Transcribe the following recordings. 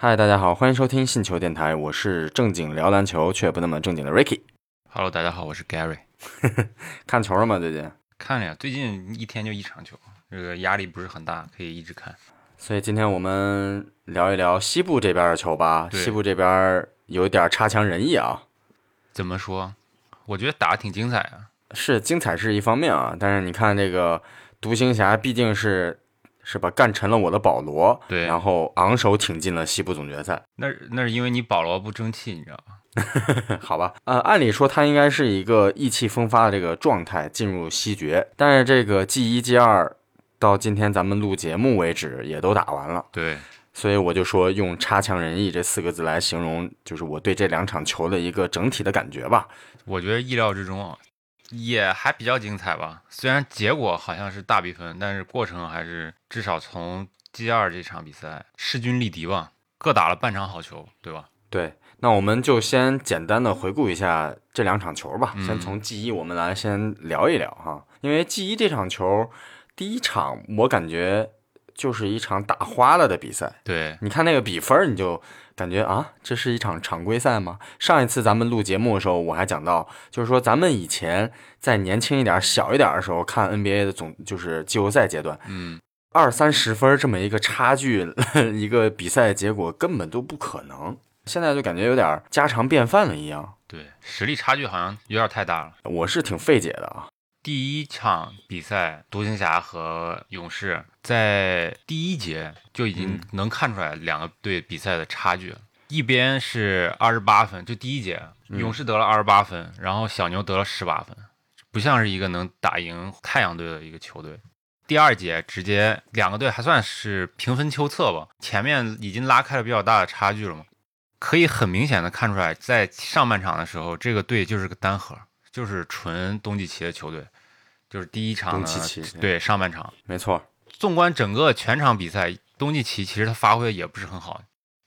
嗨，大家好，欢迎收听信球电台，我是正经聊篮球却不那么正经的 Ricky。Hello，大家好，我是 Gary。看球了吗？最近？看了呀，最近一天就一场球，这个压力不是很大，可以一直看。所以今天我们聊一聊西部这边的球吧。西部这边有一点差强人意啊，怎么说？我觉得打得挺精彩啊。是精彩是一方面啊，但是你看这个独行侠毕竟是是吧，干沉了我的保罗，对然后昂首挺进了西部总决赛。那那是因为你保罗不争气，你知道吧？好吧，呃，按理说他应该是一个意气风发的这个状态进入西决，但是这个 G 一 G 二到今天咱们录节目为止也都打完了，对，所以我就说用差强人意这四个字来形容，就是我对这两场球的一个整体的感觉吧。我觉得意料之中啊，也还比较精彩吧。虽然结果好像是大比分，但是过程还是至少从 G 二这场比赛势均力敌吧，各打了半场好球，对吧？对，那我们就先简单的回顾一下这两场球吧。嗯先从 G 一我们来先聊一聊哈，因为 G 一这场球第一场我感觉就是一场打花了的比赛。对，你看那个比分，你就感觉啊，这是一场常规赛吗？上一次咱们录节目的时候，我还讲到，就是说咱们以前在年轻一点、小一点的时候看 NBA 的总就是季后赛阶段，嗯，二三十分这么一个差距，一个比赛结果根本都不可能。现在就感觉有点家常便饭了一样，对，实力差距好像有点太大了。我是挺费解的啊。第一场比赛，独行侠和勇士在第一节就已经能看出来两个队比赛的差距了。一边是二十八分，就第一节，勇士得了二十八分，然后小牛得了十八分，不像是一个能打赢太阳队的一个球队。第二节直接两个队还算是平分秋色吧，前面已经拉开了比较大的差距了嘛，可以很明显的看出来，在上半场的时候，这个队就是个单核，就是纯东契奇的球队，就是第一场东呢契奇对上半场，没错，纵观整个全场比赛，东契奇其实他发挥的也不是很好，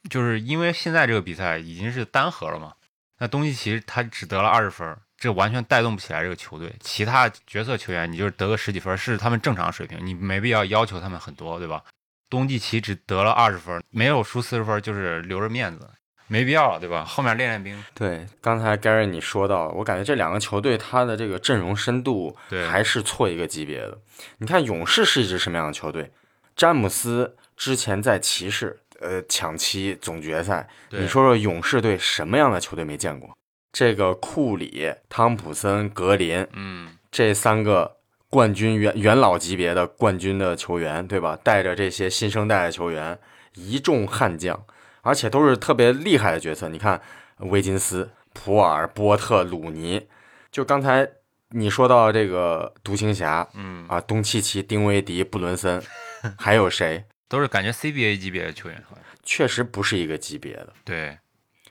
就是因为现在这个比赛已经是单核了嘛，那东契奇他只得了二十分，这完全带动不起来这个球队。其他角色球员你就是得个十几分是他们正常水平，你没必要要求他们很多，对吧？东契奇只得了二十分，没有输四十分，就是留着面子，没必要了，对吧？后面练练兵，对，刚才 Gary 你说到，我感觉这两个球队他的这个阵容深度还是错一个级别的。你看勇士是一支什么样的球队？詹姆斯之前在骑士呃抢七总决赛，你说说勇士队什么样的球队没见过？这个库里、汤普森、格林嗯，这三个冠军元元老级别的冠军的球员，对吧？带着这些新生代的球员，一众悍将，而且都是特别厉害的角色。你看，威金斯、普尔、波特、鲁尼，就刚才你说到这个独行侠，嗯啊，东契奇、丁威迪、布伦森，还有谁？都是感觉 CBA 级别的球员，确实不是一个级别的。对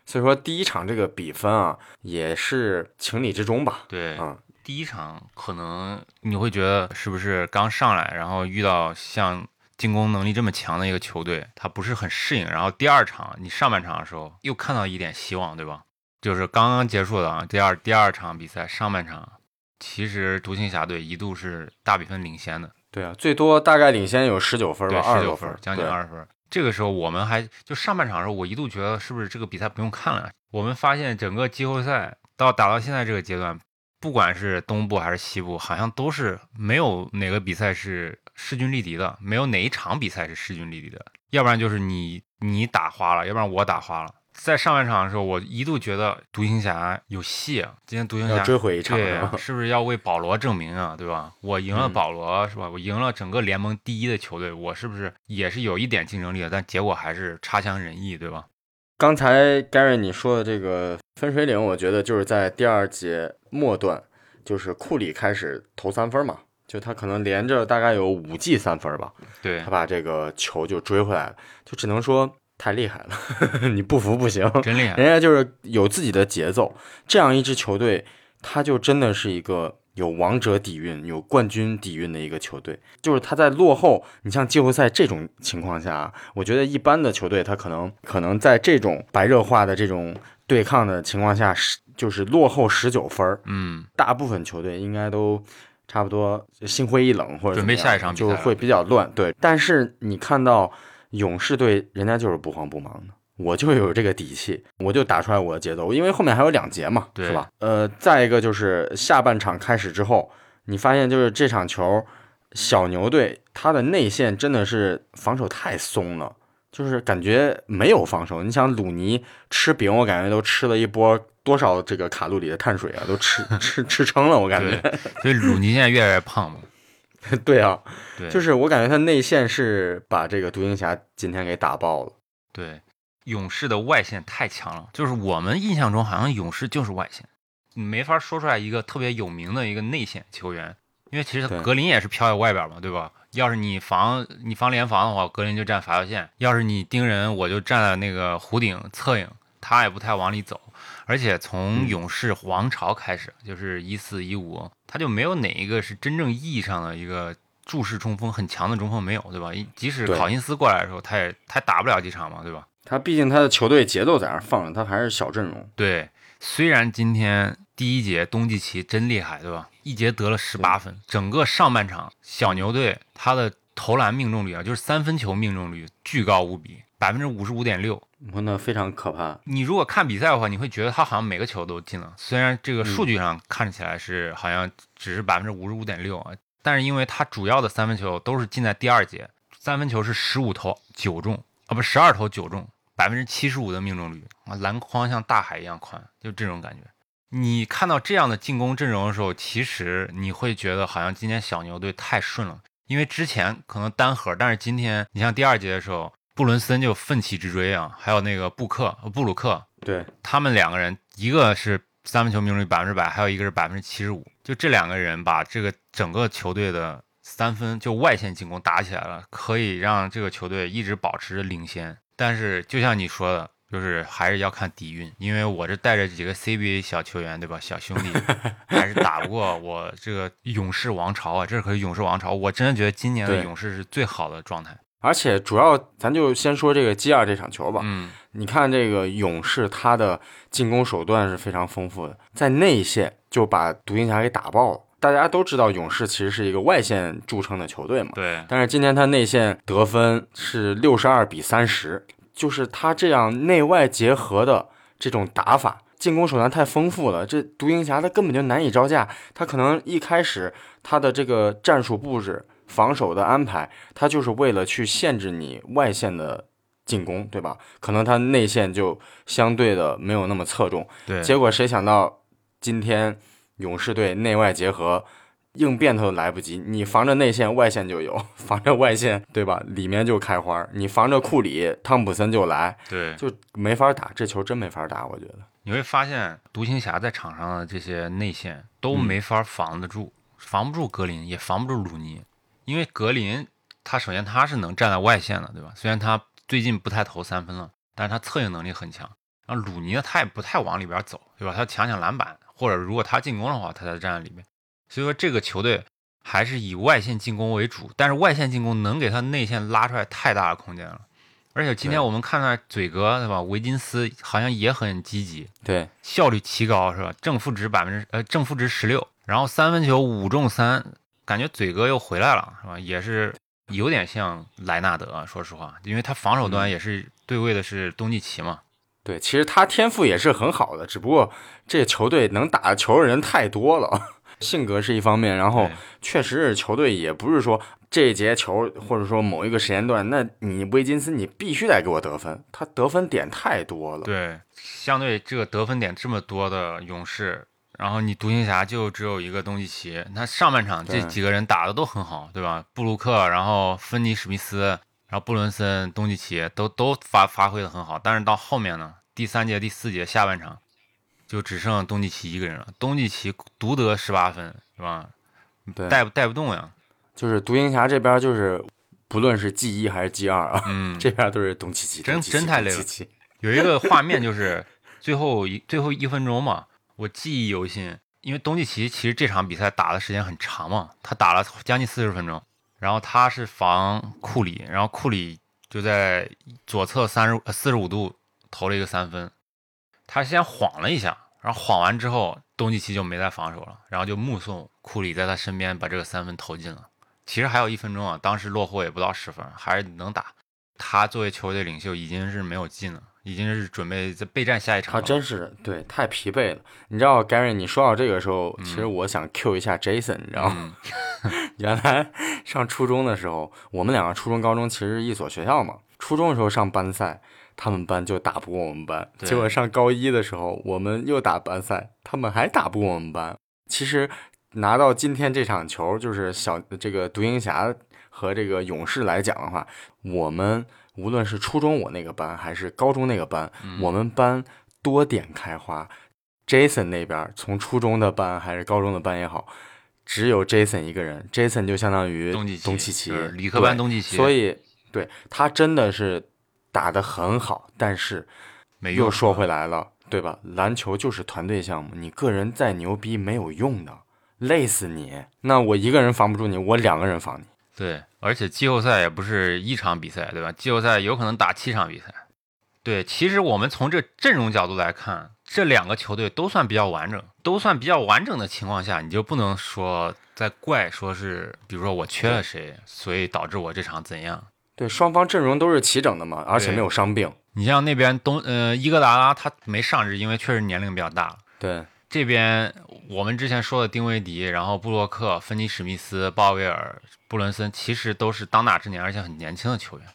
所以说，第一场这个比分啊，也是情理之中吧。对，嗯，第一场可能你会觉得是不是刚上来，然后遇到像进攻能力这么强的一个球队，他不是很适应。然后第二场你上半场的时候又看到一点希望，对吧？就是刚刚结束的啊，第二第二场比赛上半场，其实独行侠队一度是大比分领先的，对啊，最多大概领先有十九分对，吧，十九分，将近二十分。这个时候我们还就上半场的时候，我一度觉得是不是这个比赛不用看了？我们发现整个季后赛到打到现在这个阶段，不管是东部还是西部，好像都是没有哪个比赛是势均力敌的，没有哪一场比赛是势均力敌的，要不然就是你你打花了，要不然我打花了。在上半场的时候，我一度觉得独行侠有戏啊！今天独行侠要追回一场对是不是要为保罗证明啊？对吧？我赢了嗯保罗、是吧？我赢了整个联盟第一的球队，我是不是也是有一点竞争力的？但结果还是差强人意，对吧？刚才 Gary 你说的这个分水岭，我觉得就是在第二节末段，就是库里开始投三分嘛，就他可能连着大概有五记三分吧，对他，把这个球就追回来了，就只能说太厉害了，你不服不行，真厉害。人家就是有自己的节奏，这样一支球队，他就真的是一个有王者底蕴、有冠军底蕴的一个球队。就是他在落后，你像季后赛这种情况下啊，我觉得一般的球队他可能可能在这种白热化的这种对抗的情况下，是就是落后十九分儿，嗯，大部分球队应该都差不多心灰意冷或者准备下一场比赛了就会比较乱。对，但是你看到勇士队，人家就是不慌不忙的。我就有这个底气，我就打出来我的节奏，因为后面还有两节嘛，是吧？呃，再一个就是下半场开始之后，你发现就是这场球，小牛队他的内线真的是防守太松了，就是感觉没有防守。你想鲁尼吃饼，我感觉都吃了一波多少这个卡路里的碳水啊，都吃吃吃撑了，我感觉。所以鲁尼现在越来越胖嘛。对啊，对，就是我感觉他内线是把这个独行侠今天给打爆了。对，勇士的外线太强了，就是我们印象中好像勇士就是外线，你没法说出来一个特别有名的一个内线球员，因为其实格林也是飘在外边嘛，对吧？要是你防你防联防的话，格林就站罚球线；要是你盯人，我就站在那个弧顶侧影，他也不太往里走。而且从嗯勇士王朝开始，就是一四一五，他就没有哪一个是真正意义上的一个注视中锋很强的中锋，没有，对吧？即使考辛斯过来的时候，他也他也打不了几场嘛，对吧？他毕竟他的球队节奏在那放着，他还是小阵容。对，虽然今天第一节东契奇真厉害，对吧？一节得了十八分，整个上半场小牛队他的投篮命中率啊，就是三分球命中率巨高无比，百分之五十五点六。我那非常可怕。你如果看比赛的话，你会觉得他好像每个球都进了，虽然这个数据上看起来是好像只是百分之五十五点六啊，但是因为他主要的三分球都是进在第二节，三分球是十五投九中啊，不十二投九中，百分之七十五的命中率啊，篮筐像大海一样宽，就这种感觉。你看到这样的进攻阵容的时候，其实你会觉得好像今天小牛队太顺了，因为之前可能单核，但是今天你像第二节的时候，布伦森就奋起直追啊，还有那个布克、呃布鲁克，对，他们两个人，一个是三分球命中率百分之百，还有一个是百分之七十五，就这两个人把这个整个球队的三分就外线进攻打起来了，可以让这个球队一直保持着领先。但是就像你说的，就是还是要看底蕴，因为我这带着几个 CBA 小球员，对吧？小兄弟 还是打不过我这个勇士王朝啊！这可是勇士王朝，我真的觉得今年的勇士是最好的状态。而且主要咱就先说这个 G 二这场球吧。嗯，你看这个勇士，他的进攻手段是非常丰富的，在内线就把独行侠给打爆了。大家都知道勇士其实是一个外线著称的球队嘛，对，但是今天他内线得分是六十二比三十，就是他这样内外结合的这种打法，进攻手段太丰富了。这独行侠他根本就难以招架，他可能一开始他的这个战术布置、防守的安排，他就是为了去限制你外线的进攻，对吧？可能他内线就相对的没有那么侧重。对，结果谁想到今天勇士队内外结合，应变他都来不及。你防着内线，外线就有；防着外线，对吧？里面就开花。你防着库里，汤普森就来，对，就没法打。这球真没法打，我觉得。你会发现，独行侠在场上的这些内线都没法防得住，防不住格林，也防不住鲁尼，因为格林他首先他是能站在外线的，对吧？虽然他最近不太投三分了，但是他策应能力很强。然后鲁尼呢，他也不太往里边走，对吧？他抢抢篮板，或者如果他进攻的话，他才站在里面。所以说这个球队还是以外线进攻为主，但是外线进攻能给他内线拉出来太大的空间了。而且今天我们看到嘴哥对吧，维金斯好像也很积极，对，效率奇高是吧？正负值百分之呃正负值十六，然后三分球五中三，感觉嘴哥又回来了是吧？也是有点像莱纳德，说实话，因为他防守端也是对位的是东契奇嘛。对，其实他天赋也是很好的，只不过这球队能打球的人太多了，性格是一方面，然后确实是球队也不是说这一节球或者说某一个时间段，那你威金斯你必须得给我得分，他得分点太多了。对，相对这个得分点这么多的勇士，然后你独行侠就只有一个东契奇，他上半场这几个人打的都很好，对吧？布鲁克，然后芬尼史密斯，然后布伦森、东契奇都都发发挥的很好，但是到后面呢，第三节、第四节下半场就只剩东契奇一个人了，东契奇独得十八分，是吧？对，带不带不动呀？就是独行侠这边就是不论是 G 一还是 G 二啊，嗯，这边都是东契奇，真真太累了有一个画面就是最后一最后一分钟嘛，我记忆犹新，因为东契奇其实这场比赛打的时间很长嘛，他打了将近四十分钟，然后他是防库里，然后库里就在左侧三十四十五度投了一个三分，他先晃了一下，然后晃完之后，东契奇就没再防守了，然后就目送库里在他身边把这个三分投进了。其实还有一分钟啊，当时落后也不到十分，还是能打。他作为球队领袖已经是没有进了，已经是准备在备战下一场了。他真是对太疲惫了。你知道，Gary，你说到这个时候，其实我想 Q 一下 Jason，你知道吗？原来上初中的时候，我们两个初中、高中其实是一所学校嘛。初中的时候上班赛，他们班就打不过我们班。结果上高一的时候，我们又打班赛，他们还打不过我们班。其实拿到今天这场球，就是小这个独行侠和这个勇士来讲的话，我们无论是初中我那个班，还是高中那个班，我们班多点开花。Jason 那边从初中的班还是高中的班也好，只有 Jason 一个人，Jason 就相当于东契奇理科班东契奇所以对他真的是打得很好，但是没又说回来了，对吧？篮球就是团队项目，你个人再牛逼没有用的，累死你。那我一个人防不住你，我两个人防你。对，而且季后赛也不是一场比赛，对吧？季后赛有可能打七场比赛。对，其实我们从这阵容角度来看，这两个球队都算比较完整，都算比较完整的情况下，你就不能说在怪说是，比如说我缺了谁，所以导致我这场怎样。对，双方阵容都是齐整的嘛，而且没有伤病。你像那边东呃伊戈达拉他没上是因为确实年龄比较大了。对，这边我们之前说的丁威迪，然后布洛克、芬尼史密斯、鲍威尔、布伦森，其实都是当打之年而且很年轻的球员。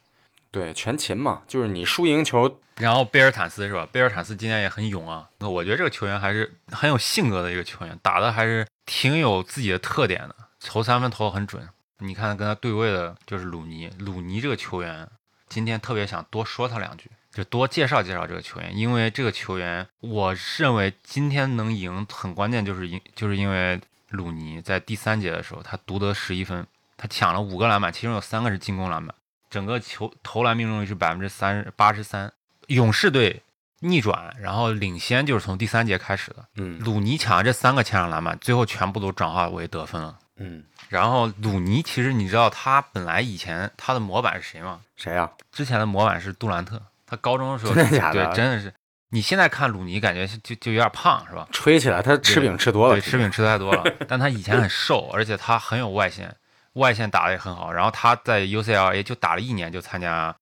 对，全勤嘛，就是你输赢球，然后贝尔坦斯是吧？贝尔坦斯今年也很勇啊。那我觉得这个球员还是很有性格的一个球员，打的还是挺有自己的特点的，投三分投的很准。你看跟他对位的就是鲁尼，鲁尼这个球员，今天特别想多说他两句，就多介绍介绍这个球员，因为这个球员，我认为今天能赢很关键就是因就是因为鲁尼在第三节的时候他独得十一分，他抢了五个篮板，其中有三个是进攻篮板。整个球投篮命中率是百分之三八十三，勇士队逆转，然后领先就是从第三节开始的。嗯鲁尼抢了这三个前场篮板，最后全部都转化为得分了。嗯，然后鲁尼其实你知道他本来以前他的模板是谁吗？谁呀、之前的模板是杜兰特，他高中的时候真的假的对，真的是。你现在看鲁尼，感觉就就有点胖，是吧？吹起来他吃饼吃多了，对，吃饼吃太多了。但他以前很瘦，而且他很有外线，外线打的也很好。然后他在 UCLA 就打了一年就参加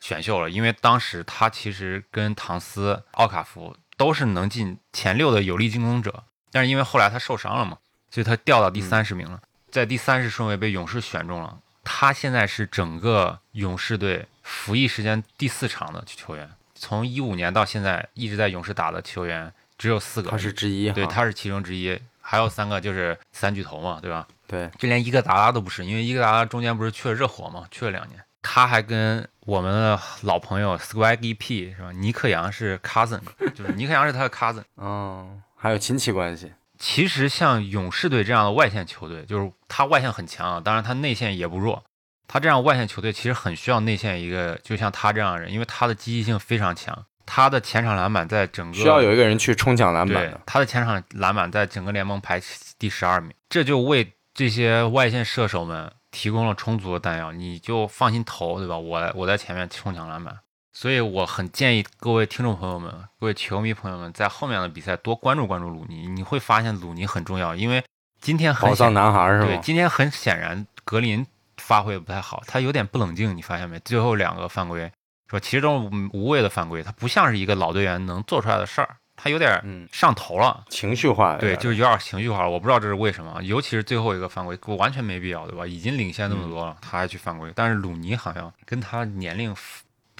选秀了，因为当时他其实跟唐斯、奥卡福都是能进前六的有力竞争者，但是因为后来他受伤了嘛，所以他掉到第三十名了，在第三十顺位被勇士选中了。他现在是整个勇士队服役时间第四长的球员，从一五年到现在一直在勇士打的球员只有四个，他是之一。对，他是其中之一，还有三个就是三巨头嘛，对吧？对就连伊戈达拉都不是，因为伊戈达拉中间不是去了热火嘛，去了两年，他还跟我们的老朋友 Swaggy P 是吧？尼克杨是 cousin，就是尼克杨是他的 cousin。嗯，还有亲戚关系。其实像勇士队这样的外线球队，就是他外线很强啊，当然他内线也不弱。他这样外线球队其实很需要内线一个，就像他这样的人，因为他的积极性非常强，他的前场篮板在整个需要有一个人去冲抢篮板的。，他的前场篮板在整个联盟排第十二名，这就为这些外线射手们提供了充足的弹药，你就放心投，对吧？我我在前面冲抢篮板，所以我很建议各位听众朋友们、各位球迷朋友们，在后面的比赛多关注关注鲁尼，你会发现鲁尼很重要，因为今天很宝藏男孩是吧对，今天很显然格林发挥的不太好，他有点不冷静，你发现没？最后两个犯规是吧？其实都是无无谓的犯规，他不像是一个老队员能做出来的事儿，他有点嗯上头了。情绪化的。对，就是有点情绪化了，我不知道这是为什么，尤其是最后一个犯规，我完全没必要，对吧？已经领先那么多了，他还去犯规。但是鲁尼好像跟他年龄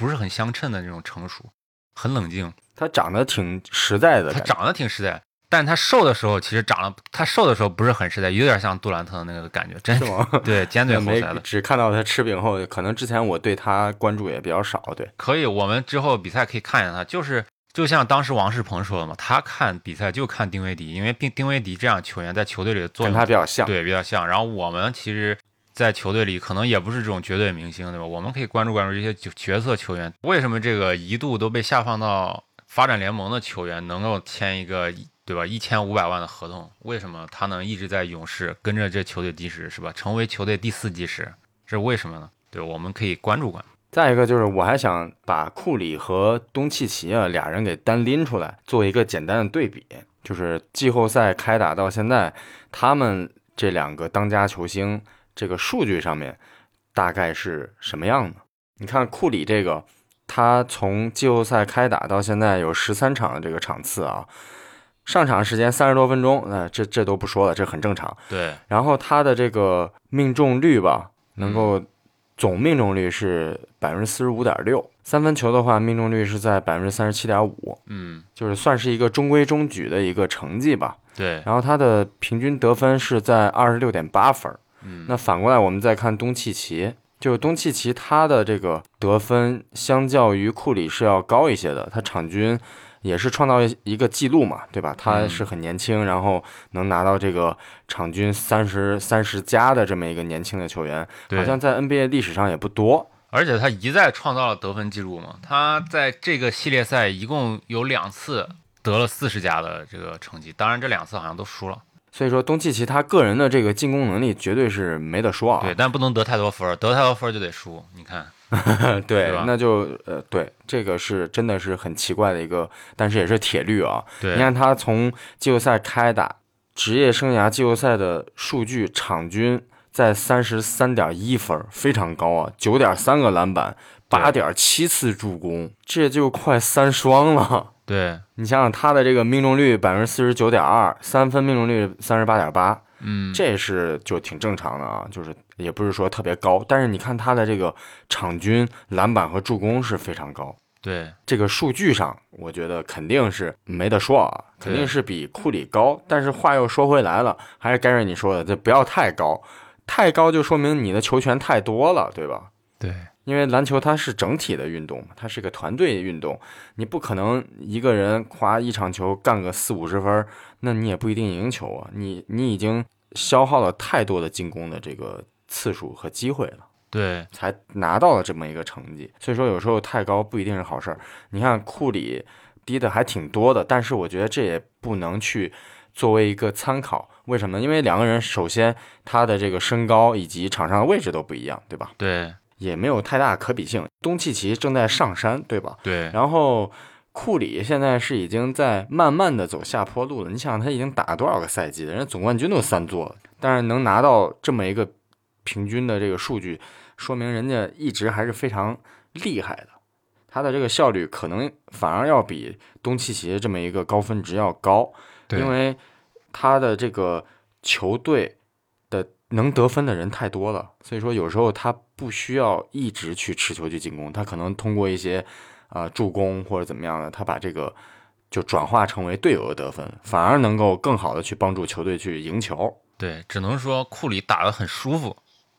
不是很相称的那种成熟，很冷静，他长得挺实在的。他长得挺实在，但他瘦的时候其实长得，他瘦的时候不是很实在，有点像杜兰特的那个感觉，真是吗？对，尖嘴 猴腮的。只看到他吃饼后，可能之前我对他关注也比较少。对，可以，我们之后比赛可以看一下他，就是就像当时王仕鹏说的嘛，他看比赛就看丁威迪，因为丁丁威迪这样球员在球队里的作跟他比较像。对比较像。然后我们其实，在球队里可能也不是这种绝对明星，对吧？我们可以关注关注这些角角色球员，为什么这个一度都被下放到发展联盟的球员能够签一个对吧一千五百万的合同？为什么他能一直在勇士跟着这球队基石是吧？成为球队第四基石，这是为什么呢？对，我们可以关注关注。再一个就是，我还想把库里和东契奇啊俩人给单拎出来，做一个简单的对比。就是季后赛开打到现在，他们这两个当家球星这个数据上面大概是什么样的？你看库里这个他从季后赛开打到现在有十三场的这个场次啊，上场时间三十多分钟，那、这这都不说了，这很正常。对，然后他的这个命中率吧，能够总命中率是百分之四十五点六，三分球的话命中率是在百分之三十七点五，嗯，就是算是一个中规中矩的一个成绩吧。对，然后他的平均得分是在二十六点八分。嗯，那反过来我们再看东契奇，就是东契奇他的这个得分相较于库里是要高一些的，他场均也是创造一个记录嘛，对吧？他是很年轻，然后能拿到这个场均三十三十加的这么一个年轻的球员，好像在 NBA 历史上也不多。而且他一再创造了得分记录嘛，他在这个系列赛一共有两次得了四十加的这个成绩，当然这两次好像都输了。所以说，东契奇他个人的这个进攻能力绝对是没得说啊。对，但不能得太多分儿，得太多分儿就得输。你看，对对那就呃，对，这个是真的是很奇怪的一个，但是也是铁律啊。对，你看他从季后赛开打，职业生涯季后赛的数据，场均在三十三点一分，非常高啊，九点三个篮板，八点七次助攻，这就快三双了。对，你想想他的这个命中率百分之四十九点二，三分命中率三十八点八，嗯，这是就挺正常的啊，就是也不是说特别高，但是你看他的这个场均篮板和助攻是非常高。对，这个数据上，我觉得肯定是没得说啊，肯定是比库里高。但是话又说回来了，还是盖瑞你说的，这不要太高，太高就说明你的球权太多了，对吧？对，因为篮球它是整体的运动嘛，它是个团队运动，你不可能一个人夸一场球干个四五十分，那你也不一定赢球啊。你你已经消耗了太多的进攻的这个次数和机会了。对，才拿到了这么一个成绩。所以说有时候太高不一定是好事儿。你看库里低的还挺多的，但是我觉得这也不能去作为一个参考。为什么呢？因为两个人首先他的这个身高以及场上的位置都不一样，对吧？对，也没有太大可比性。东契奇正在上山，对吧？对，然后库里现在是已经在慢慢的走下坡路了。你想想他已经打了多少个赛季了？人家总冠军都三座了，但是能拿到这么一个平均的这个数据，说明人家一直还是非常厉害的。他的这个效率可能反而要比东契奇这么一个高分值要高，因为他的这个球队的能得分的人太多了，所以说有时候他不需要一直去持球去进攻，他可能通过一些啊、呃助攻或者怎么样的，他把这个就转化成为队友的得分，反而能够更好的去帮助球队去赢球。对，只能说库里打得很舒服，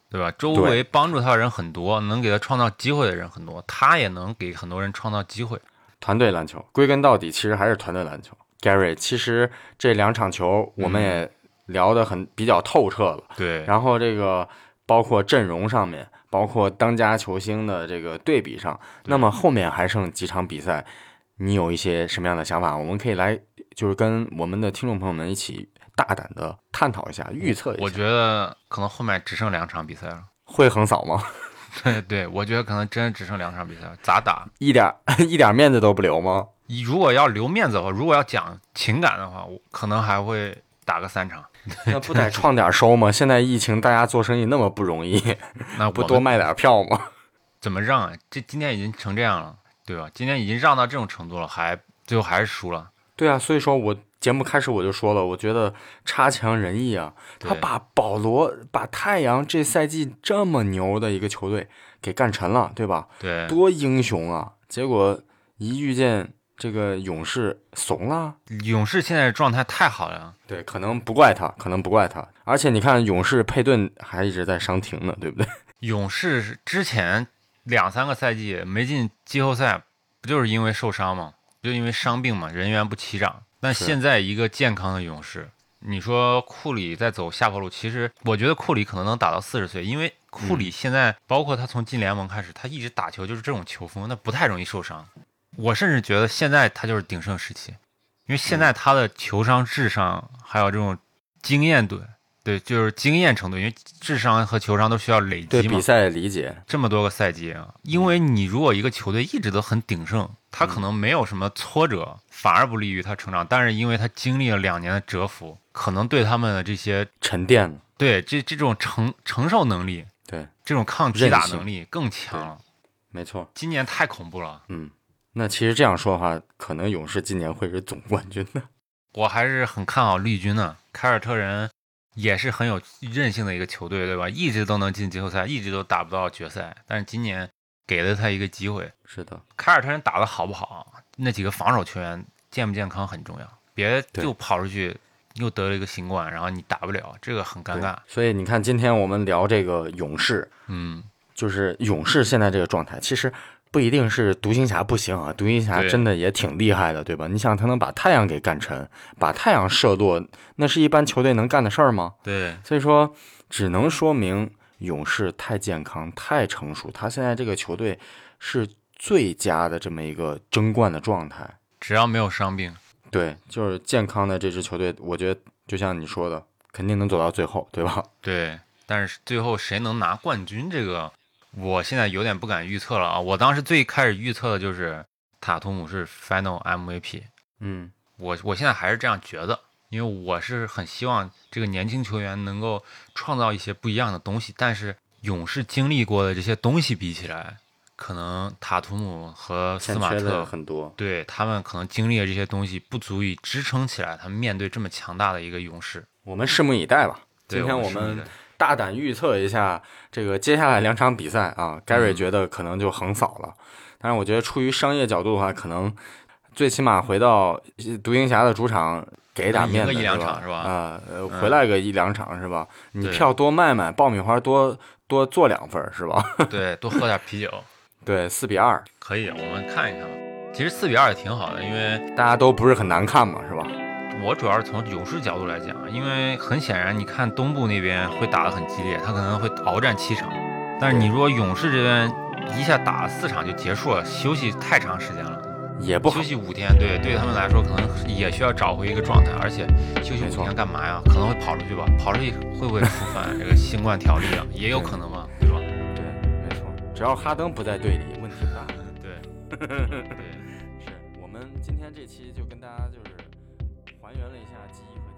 对吧？周围帮助他的人很多，能给他创造机会的人很多，他也能给很多人创造机会。团队篮球归根到底其实还是团队篮球。Gary，其实这两场球我们也聊得很比较透彻了。对，然后这个包括阵容上面，包括当家球星的这个对比上，那么后面还剩几场比赛，你有一些什么样的想法？我们可以来就是跟我们的听众朋友们一起大胆的探讨一下，预测一下，我觉得可能后面只剩两场比赛了。会横扫吗？对对，我觉得可能真只剩两场比赛了，咋打？一点 一点面子都不留吗？如果要留面子的话，如果要讲情感的话，我可能还会打个三场。那不得创点收吗？现在疫情，大家做生意那么不容易，那不多卖点票吗？怎么让啊？这今天已经成这样了，对吧？今天已经让到这种程度了，还最后还是输了。对啊，所以说我节目开始我就说了，我觉得差强人意啊。他把保罗、把太阳这赛季这么牛的一个球队给干沉了，对吧？对，多英雄啊！结果一遇见这个勇士怂了。勇士现在状态太好了。对，可能不怪他，可能不怪他。而且你看，勇士佩顿还一直在伤停呢，对不对？勇士是之前两三个赛季没进季后赛，不就是因为受伤吗？不就因为伤病嘛，人员不齐涨。但现在一个健康的勇士，你说库里在走下坡路，其实我觉得库里可能能打到四十岁，因为库里现在包括他从进联盟开始，他一直打球就是这种球风，那不太容易受伤。我甚至觉得现在他就是鼎盛时期，因为现在他的球商、智商还有这种经验对对，就是经验程度，因为智商和球商都需要累积嘛对比。赛的理解，这么多个赛季啊，因为你如果一个球队一直都很鼎盛，他可能没有什么挫折，反而不利于他成长。但是因为他经历了两年的蛰伏，可能对他们的这些沉淀。对这这种承承受能力，对，这种抗击打能力更强了。没错，今年太恐怖了。嗯，那其实这样说的话，可能勇士今年会是总冠军的。我还是很看好绿军的，凯尔特人也是很有韧性的一个球队，对吧？一直都能进季后赛，一直都打不到决赛，但是今年给了他一个机会。是的，凯尔特人打得好不好？那几个防守球员健不健康很重要，别对就跑出去又得了一个新冠，然后你打不了，这个很尴尬。所以你看，今天我们聊这个勇士，嗯，就是勇士现在这个状态，其实不一定是独行侠不行啊，独行侠真的也挺厉害的，对吧？你想，他能把太阳给干沉，把太阳射落，那是一般球队能干的事儿吗？对，所以说，只能说明勇士太健康、太成熟，他现在这个球队是最佳的这么一个争冠的状态。只要没有伤病，对，就是健康的这支球队，我觉得就像你说的，肯定能走到最后，对吧？对。但是最后谁能拿冠军，这个我现在有点不敢预测了啊！我当时最开始预测的就是塔图姆是 Final MVP，嗯，我我现在还是这样觉得，因为我是很希望这个年轻球员能够创造一些不一样的东西。但是勇士经历过的这些东西比起来，可能塔图姆和斯马特很多。对他们可能经历的这些东西不足以支撑起来他们面对这么强大的一个勇士。我们拭目以待吧。今天我们大胆预测一下这个接下来两场比赛啊，Gary 嗯觉得可能就横扫了。但是我觉得出于商业角度的话，可能最起码回到独行侠的主场给点面子，一两是吧场是吧啊、呃，嗯回来个一两场是吧？你票多卖卖，爆米花多多做两份是吧？对，多喝点啤酒 对，四比二，可以，我们看一看吧。其实四比二也挺好的，因为大家都不是很难看嘛，是吧？我主要是从勇士角度来讲，因为很显然，你看东部那边会打得很激烈，他可能会鏖战七场，但是你如果勇士这边一下打四场就结束了，休息太长时间了，也不好休。息五天，对，对他们来说可能也需要找回一个状态，而且休息五天干嘛呀？可能会跑出去吧，跑出去会不会触犯这个新冠条例啊？也有可能嘛，对吧？对，没错，只要哈登不在队里，问题不大。对，对。是我们今天这期就跟大家就是还原了一下记忆